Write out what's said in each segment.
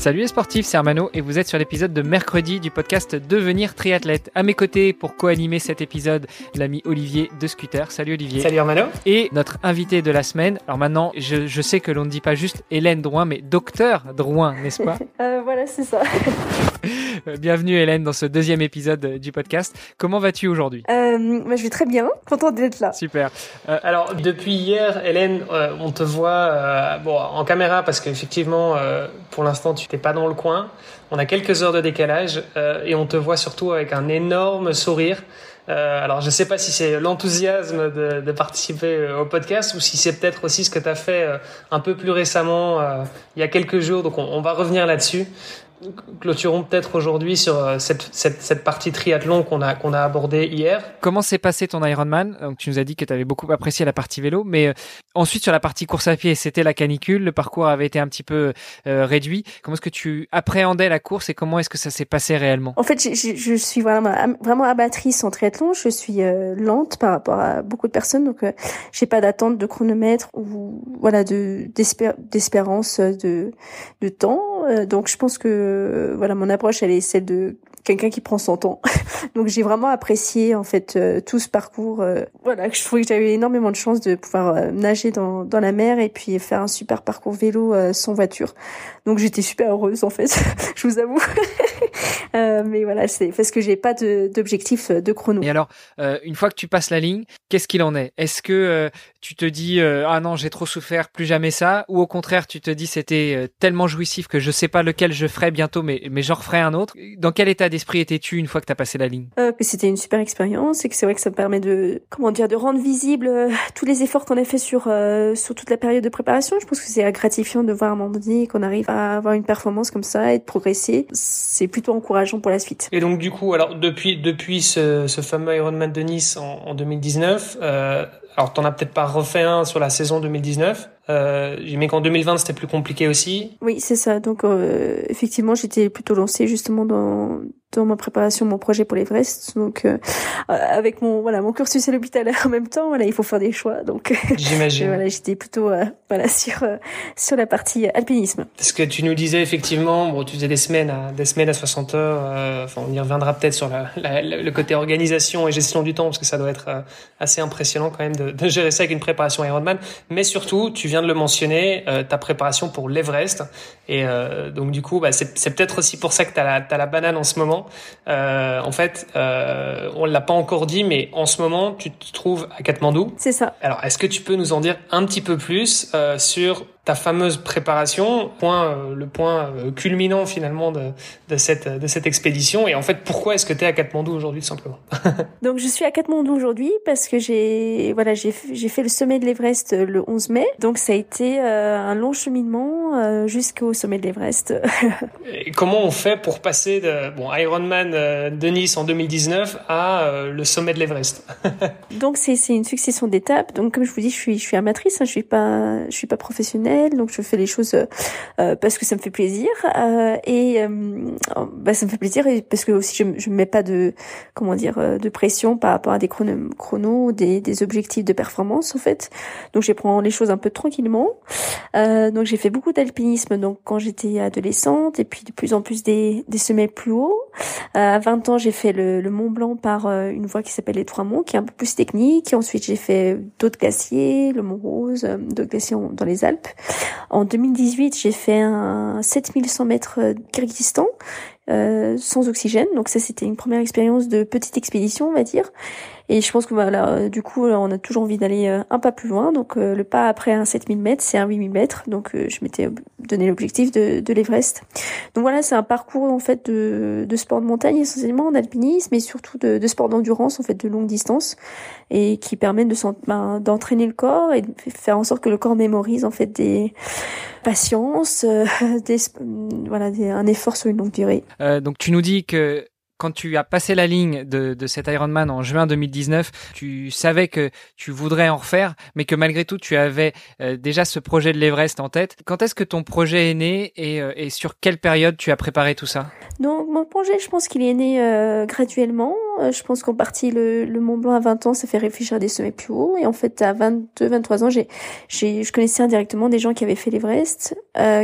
Salut les sportifs, c'est Armano et vous êtes sur l'épisode de mercredi du podcast Devenir triathlète. À mes côtés pour co-animer cet épisode, l'ami Olivier de Scooter. Salut Olivier. Salut Armano. Et notre invité de la semaine. Alors maintenant, je, je sais que l'on ne dit pas juste Hélène Drouin, mais docteur Drouin, n'est-ce pas? Euh, Voilà, c'est ça. Bienvenue Hélène dans ce deuxième épisode du podcast. Comment vas-tu aujourd'hui? Euh, bah, Je vais très bien, contente d'être là. Super. Euh, alors depuis hier, Hélène, euh, on te voit euh, bon en caméra parce qu'effectivement, euh, pour l'instant, tu n'es pas dans le coin. On a quelques heures de décalage et on te voit surtout avec un énorme sourire. alors je ne sais pas si c'est l'enthousiasme de, de, participer au podcast ou si c'est peut-être aussi ce que tu as fait un peu plus récemment, il y a quelques jours. Donc on, on va revenir là-dessus clôturons peut-être aujourd'hui sur euh, cette, cette, cette, partie triathlon qu'on a, qu'on a abordée hier. Comment s'est passé ton Ironman? Donc, Tu nous as dit que tu avais beaucoup apprécié la partie vélo, mais euh, ensuite sur la partie course à pied, c'était la canicule, le parcours avait été un petit peu euh, réduit. Comment est-ce que tu appréhendais la course et comment est-ce que ça s'est passé réellement? En fait, je, je, suis vraiment, vraiment abattrice en triathlon. Je suis euh, lente par rapport à beaucoup de personnes, donc euh, j'ai pas d'attente de chronomètre ou voilà de d'espérance de, de temps. Donc je pense que euh, voilà, mon approche, elle est celle de quelqu'un qui prend son temps. Donc j'ai vraiment apprécié en fait euh, tout ce parcours. Euh, voilà, je trouvais que j'avais énormément de chance de pouvoir nager dans, dans la mer et puis faire un super parcours vélo sans voiture. Donc j'étais super heureuse en fait, je vous avoue. mais voilà, c'est parce que j'ai pas d'objectif de, de, chrono. Et alors, une fois que tu passes la ligne, qu'est-ce qu'il en est? Est-ce que tu te dis ah non j'ai trop souffert, plus jamais ça, ou au contraire tu te dis c'était tellement jouissif que je sais pas lequel je ferai bientôt, mais mais j'en referai un autre. Dans quel état d'esprit étais-tu une fois que tu as passé la ligne euh, Que c'était une super expérience et que c'est vrai que ça me permet de comment dire de rendre visible euh, tous les efforts qu'on a fait sur euh, sur toute la période de préparation. Je pense que c'est gratifiant de voir à un moment donné qu'on arrive à avoir une performance comme ça et de progresser. C'est plutôt encourageant pour la suite. Et donc du coup, alors depuis depuis ce, ce fameux Ironman de Nice en, en 2019. Euh, alors, t'en as peut-être pas refait un sur la saison 2019. Euh, mais qu'en 2020 c'était plus compliqué aussi. Oui, c'est ça. Donc euh, effectivement, j'étais plutôt lancée justement dans dans ma préparation, mon projet pour l'Everest. Donc euh, avec mon voilà mon cursus à l'hôpital en même temps, voilà, il faut faire des choix. Donc j'imagine. voilà, j'étais plutôt euh, voilà sur euh, sur la partie alpinisme. Ce que tu nous disais effectivement, bon, tu faisais des semaines à des semaines à 60 heures. enfin, on y reviendra peut-être sur la, la, le côté organisation et gestion du temps parce que ça doit être assez impressionnant quand même de, de gérer ça avec une préparation Ironman. Mais surtout, tu viens de le mentionner, euh, ta préparation pour l'Everest. Et euh, donc du coup, bah, c'est peut-être aussi pour ça que tu as, as, la banane en ce moment. Euh, en fait, euh, on l'a pas encore dit, mais en ce moment, tu te trouves à Katmandou. C'est ça. Alors, est-ce que tu peux nous en dire un petit peu plus euh, sur ta fameuse préparation, point, euh, le point euh, culminant finalement de, de, cette, de cette expédition. Et en fait, pourquoi est-ce que tu es à Katmandou aujourd'hui, tout simplement? Donc, je suis à Katmandou aujourd'hui parce que j'ai voilà, j'ai fait le sommet de l'Everest euh, le 11 mai. Donc, ça a été un long cheminement jusqu'au sommet de l'Everest. Et comment on fait pour passer de bon, Ironman de Nice en 2019 à le sommet de l'Everest? Donc, c'est une succession d'étapes. Donc, comme je vous dis, je suis, je suis amatrice, hein, je suis pas, je suis pas professionnelle donc je fais les choses euh, parce que ça me fait plaisir euh, et euh, bah, ça me fait plaisir parce que aussi je, me mets pas de comment dire de pression par rapport à des chronos, chronos des, des objectifs de performance en fait. Donc je prends les choses un peu tranquillement. donc j'ai fait beaucoup d'alpinisme donc quand j'étais adolescente et puis de plus en plus des, des sommets plus hauts. à 20 ans j'ai fait le, le, Mont Blanc par une voie qui s'appelle les Trois Monts qui est un peu plus technique. Ensuite j'ai fait d'autres glaciers, le Mont Rose, d'autres glaciers dans les Alpes. En 2018, j'ai fait un 7100 mètres Kyrgyzstan euh, sans oxygène. Donc ça, c'était une première expérience de petite expédition, on va dire. Et je pense que voilà, du coup, on a toujours envie d'aller un pas plus loin. Donc le pas après un 7000 mètres, c'est un 8000 mètres. Donc je m'étais donné l'objectif de, de l'Everest. Donc voilà, c'est un parcours en fait de, de sport de montagne essentiellement en alpinisme, mais surtout de, de sport d'endurance en fait de longue distance et qui permet de ben, d'entraîner le corps et de faire en sorte que le corps mémorise en fait des patience, euh, des, voilà, un effort sur une longue durée. Euh, donc tu nous dis que quand tu as passé la ligne de, de cet Ironman en juin 2019, tu savais que tu voudrais en refaire, mais que malgré tout, tu avais euh, déjà ce projet de l'Everest en tête. Quand est-ce que ton projet est né et, euh, et, sur quelle période tu as préparé tout ça? Donc mon projet, je pense qu'il est né euh, graduellement. Je pense qu'en partie, le, le, Mont Blanc à 20 ans, ça fait réfléchir à des sommets plus hauts. Et en fait, à 22, 23 ans, j'ai, j'ai, je connaissais indirectement des gens qui avaient fait l'Everest,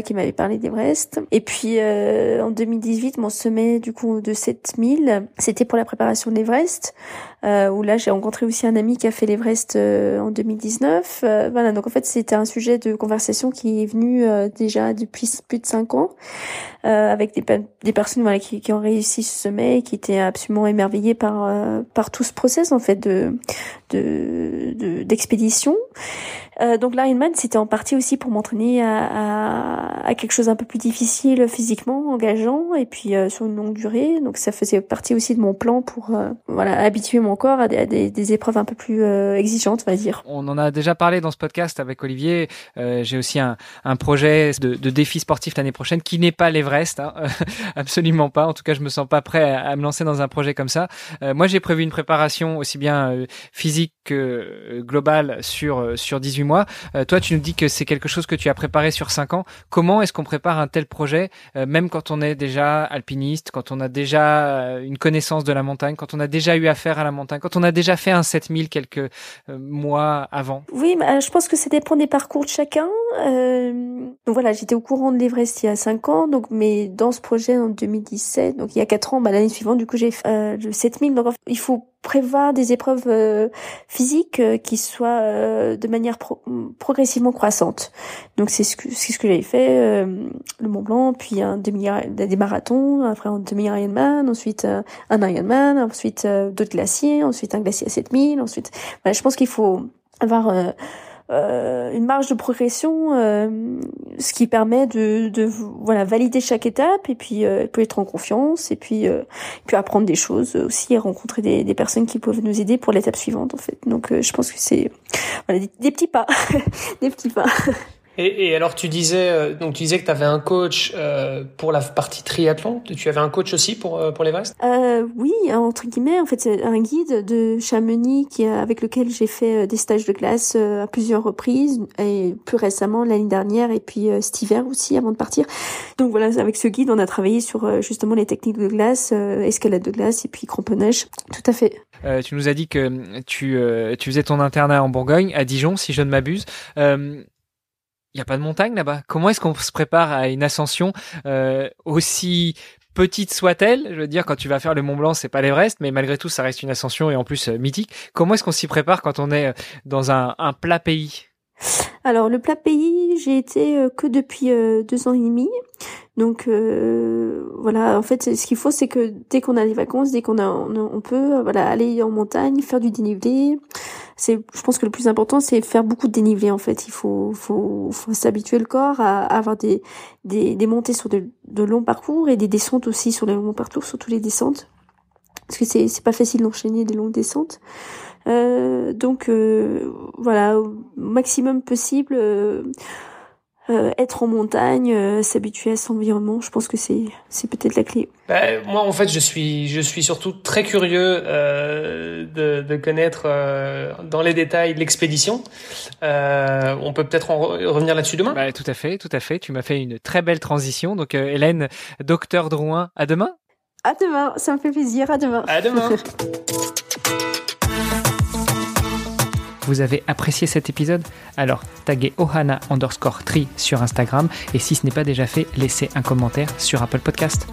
qui m'avaient parlé d'Everest. Et puis en 2018, mon sommet du coup de 7000 c'était pour la préparation de l'Everest, euh, où là j'ai rencontré aussi un ami qui a fait l'Everest euh, en 2019. Euh, voilà, donc en fait c'était un sujet de conversation qui est venu déjà depuis plus de cinq ans, avec des, des personnes voilà qui, qui, ont réussi ce sommet, et qui étaient absolument émerveillées par par tout ce process en fait de de d'expédition. Euh, donc l'Ironman, c'était en partie aussi pour m'entraîner à, à, à, quelque chose un peu plus difficile physiquement, engageant, et puis euh, sur une longue durée. Donc ça faisait partie aussi de mon plan pour euh, voilà habituer mon corps à des, des, épreuves un peu plus euh, exigeantes, on va dire. On en a déjà parlé dans ce podcast avec Olivier. J'ai aussi un, un projet de, de, défi sportif l'année prochaine qui n'est pas l'Everest, hein, absolument pas. En tout cas, je me sens pas prêt à, à me lancer dans un projet comme ça. moi, j'ai prévu une préparation aussi bien physique que globale sur sur 18 mois. Euh, toi, tu nous dis que c'est quelque chose que tu as préparé sur cinq ans. Comment est-ce qu'on prépare un tel projet, euh, même quand on est déjà alpiniste, quand on a déjà euh, une connaissance de la montagne, quand on a déjà eu affaire à la montagne, quand on a déjà fait un 7000 quelques mois avant? Oui, bah, je pense que ça dépend des parcours de chacun. donc voilà, j'étais au courant de l'Everest il y a cinq ans, donc mais dans ce projet en 2017, donc il y a quatre ans, bah, l'année suivante, du coup j'ai fait le 7000. Donc il faut prévoir des épreuves euh, physiques euh, qui soient euh, de manière progressivement croissante. Donc c'est ce que ce que j'avais fait le Mont Blanc, puis un demi des marathons, après un demi Ironman, ensuite un Ironman, ensuite d'autres glaciers, ensuite un glacier à 7000, ensuite voilà, je pense qu'il faut avoir une marge de progression, euh, ce qui permet de, de, voilà valider chaque étape et puis euh, peut être en confiance et puis puis apprendre des choses aussi et rencontrer des, des personnes qui peuvent nous aider pour l'étape suivante en fait. Donc je pense que c'est voilà des petits pas, des petits pas. Et, et, alors tu disais euh, donc tu disais que tu avais un coach euh, pour la partie triathlon. Tu avais un coach aussi pour euh, pour l'Everest? Euh, Oui, entre guillemets. En fait, c'est un guide de Chamonix qui avec lequel j'ai fait euh, des stages de glace à plusieurs reprises et plus récemment l'année dernière et puis cet hiver aussi avant de partir. Donc voilà, avec ce guide, on a travaillé sur justement les techniques de glace, escalade de glace et puis cramponnage. Tout à fait. tu nous as dit que tu tu faisais ton internat en Bourgogne à Dijon, si je ne m'abuse. Il n'y a pas de montagne là-bas. Comment est-ce qu'on se prépare à une ascension euh, aussi petite soit-elle? Je veux dire, quand tu vas faire le Mont Blanc, c'est pas l'Everest, mais malgré tout, ça reste une ascension et en plus euh, mythique. Comment est-ce qu'on s'y prépare quand on est euh, dans un plat pays? Alors le plat pays, j'ai été que depuis deux ans et demi. Donc euh, voilà, en fait, ce qu'il faut, c'est que dès qu'on a les vacances, dès qu'on a, on, peut, voilà, aller en montagne, faire du dénivelé. C'est, je pense que le plus important, c'est faire beaucoup de dénivelé. En fait, il faut, faut, faut s'habituer le corps à, avoir des, des, des montées sur de, de, longs parcours et des descentes aussi sur les longs parcours, surtout les descentes, parce que c'est, c'est pas facile d'enchaîner des longues descentes. Euh, donc euh, voilà, au maximum possible. Euh, euh, être en montagne, euh, s'habituer à son environnement, je pense que c'est c'est peut-être la clé. Bah, moi, en fait, je suis je suis surtout très curieux euh, de, de connaître euh, dans les détails l'expédition. on peut peut-être en revenir là-dessus demain? Bah, tout à fait, tout à fait. Tu m'as fait une très belle transition. Donc, Hélène, docteur Drouin, à demain. À demain, ça me fait plaisir. À demain. À demain. Vous avez apprécié cet épisode? Alors taguez ohana underscore tri sur Instagram et si ce n'est pas déjà fait, laissez un commentaire sur Apple Podcast.